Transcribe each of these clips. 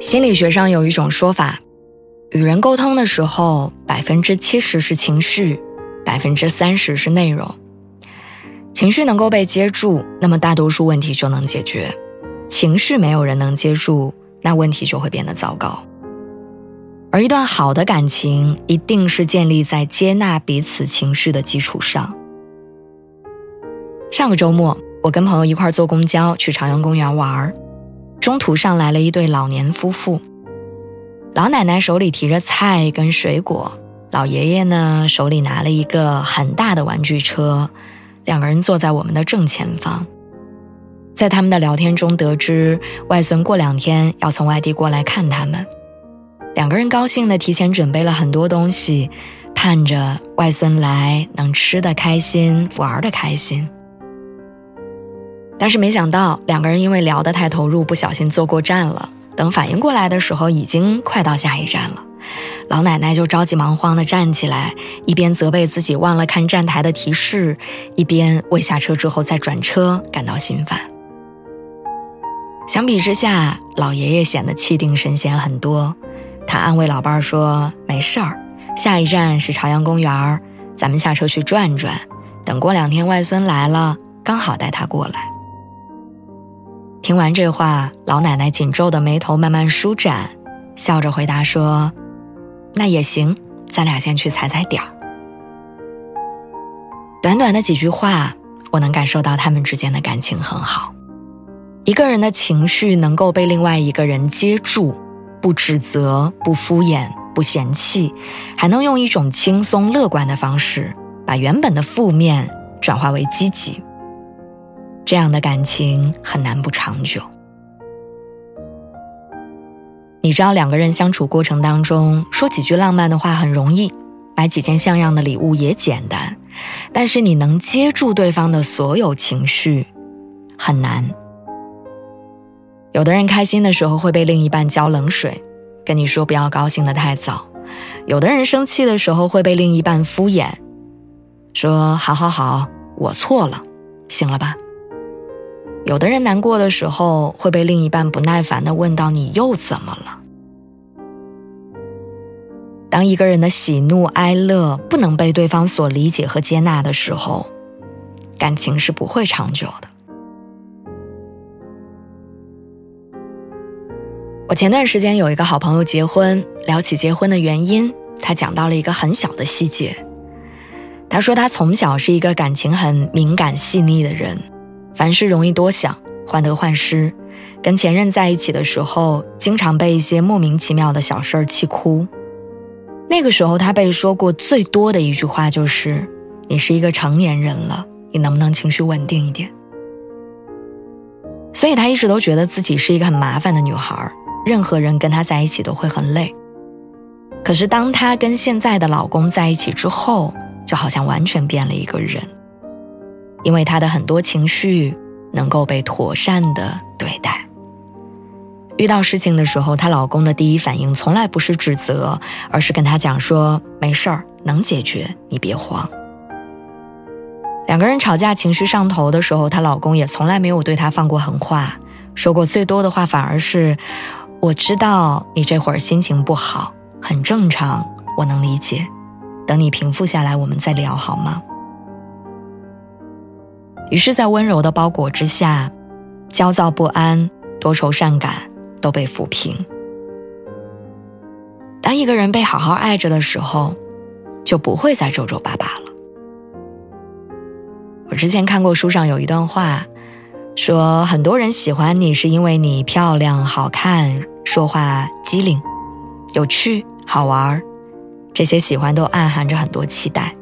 心理学上有一种说法，与人沟通的时候，百分之七十是情绪，百分之三十是内容。情绪能够被接住，那么大多数问题就能解决；情绪没有人能接住，那问题就会变得糟糕。而一段好的感情，一定是建立在接纳彼此情绪的基础上。上个周末，我跟朋友一块坐公交去朝阳公园玩儿。中途上来了一对老年夫妇，老奶奶手里提着菜跟水果，老爷爷呢手里拿了一个很大的玩具车，两个人坐在我们的正前方。在他们的聊天中得知，外孙过两天要从外地过来看他们，两个人高兴的提前准备了很多东西，盼着外孙来能吃的开心，玩的开心。但是没想到，两个人因为聊得太投入，不小心坐过站了。等反应过来的时候，已经快到下一站了。老奶奶就着急忙慌地站起来，一边责备自己忘了看站台的提示，一边为下车之后再转车感到心烦。相比之下，老爷爷显得气定神闲很多。他安慰老伴儿说：“没事儿，下一站是朝阳公园咱们下车去转转。等过两天外孙来了，刚好带他过来。”听完这话，老奶奶紧皱的眉头慢慢舒展，笑着回答说：“那也行，咱俩先去踩踩点儿。”短短的几句话，我能感受到他们之间的感情很好。一个人的情绪能够被另外一个人接住，不指责、不敷衍、不嫌弃，还能用一种轻松乐观的方式，把原本的负面转化为积极。这样的感情很难不长久。你知道，两个人相处过程当中说几句浪漫的话很容易，买几件像样的礼物也简单，但是你能接住对方的所有情绪很难。有的人开心的时候会被另一半浇冷水，跟你说不要高兴的太早；有的人生气的时候会被另一半敷衍，说好好好，我错了，行了吧。有的人难过的时候会被另一半不耐烦的问到：“你又怎么了？”当一个人的喜怒哀乐不能被对方所理解和接纳的时候，感情是不会长久的。我前段时间有一个好朋友结婚，聊起结婚的原因，他讲到了一个很小的细节。他说他从小是一个感情很敏感细腻的人。凡事容易多想，患得患失，跟前任在一起的时候，经常被一些莫名其妙的小事儿气哭。那个时候，他被说过最多的一句话就是：“你是一个成年人了，你能不能情绪稳定一点？”所以，他一直都觉得自己是一个很麻烦的女孩，任何人跟他在一起都会很累。可是，当她跟现在的老公在一起之后，就好像完全变了一个人。因为她的很多情绪能够被妥善的对待。遇到事情的时候，她老公的第一反应从来不是指责，而是跟她讲说：“没事儿，能解决，你别慌。”两个人吵架情绪上头的时候，她老公也从来没有对她放过狠话，说过最多的话反而是：“我知道你这会儿心情不好，很正常，我能理解。等你平复下来，我们再聊好吗？”于是，在温柔的包裹之下，焦躁不安、多愁善感都被抚平。当一个人被好好爱着的时候，就不会再皱皱巴巴了。我之前看过书上有一段话，说很多人喜欢你是因为你漂亮、好看、说话机灵、有趣、好玩儿这些喜欢都暗含着很多期待。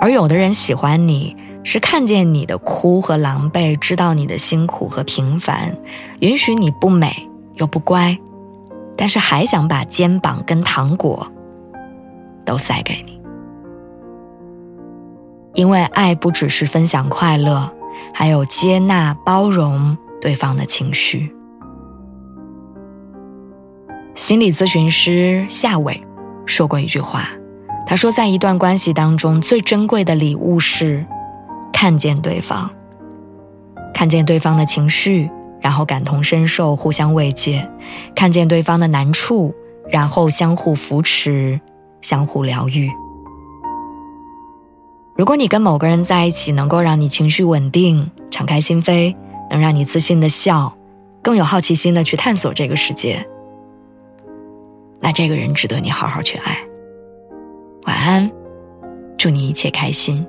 而有的人喜欢你是看见你的哭和狼狈，知道你的辛苦和平凡，允许你不美又不乖，但是还想把肩膀跟糖果都塞给你。因为爱不只是分享快乐，还有接纳、包容对方的情绪。心理咨询师夏伟说过一句话，他说，在一段关系当中，最珍贵的礼物是看见对方，看见对方的情绪，然后感同身受，互相慰藉；看见对方的难处，然后相互扶持，相互疗愈。如果你跟某个人在一起，能够让你情绪稳定、敞开心扉，能让你自信的笑，更有好奇心的去探索这个世界。那这个人值得你好好去爱。晚安，祝你一切开心。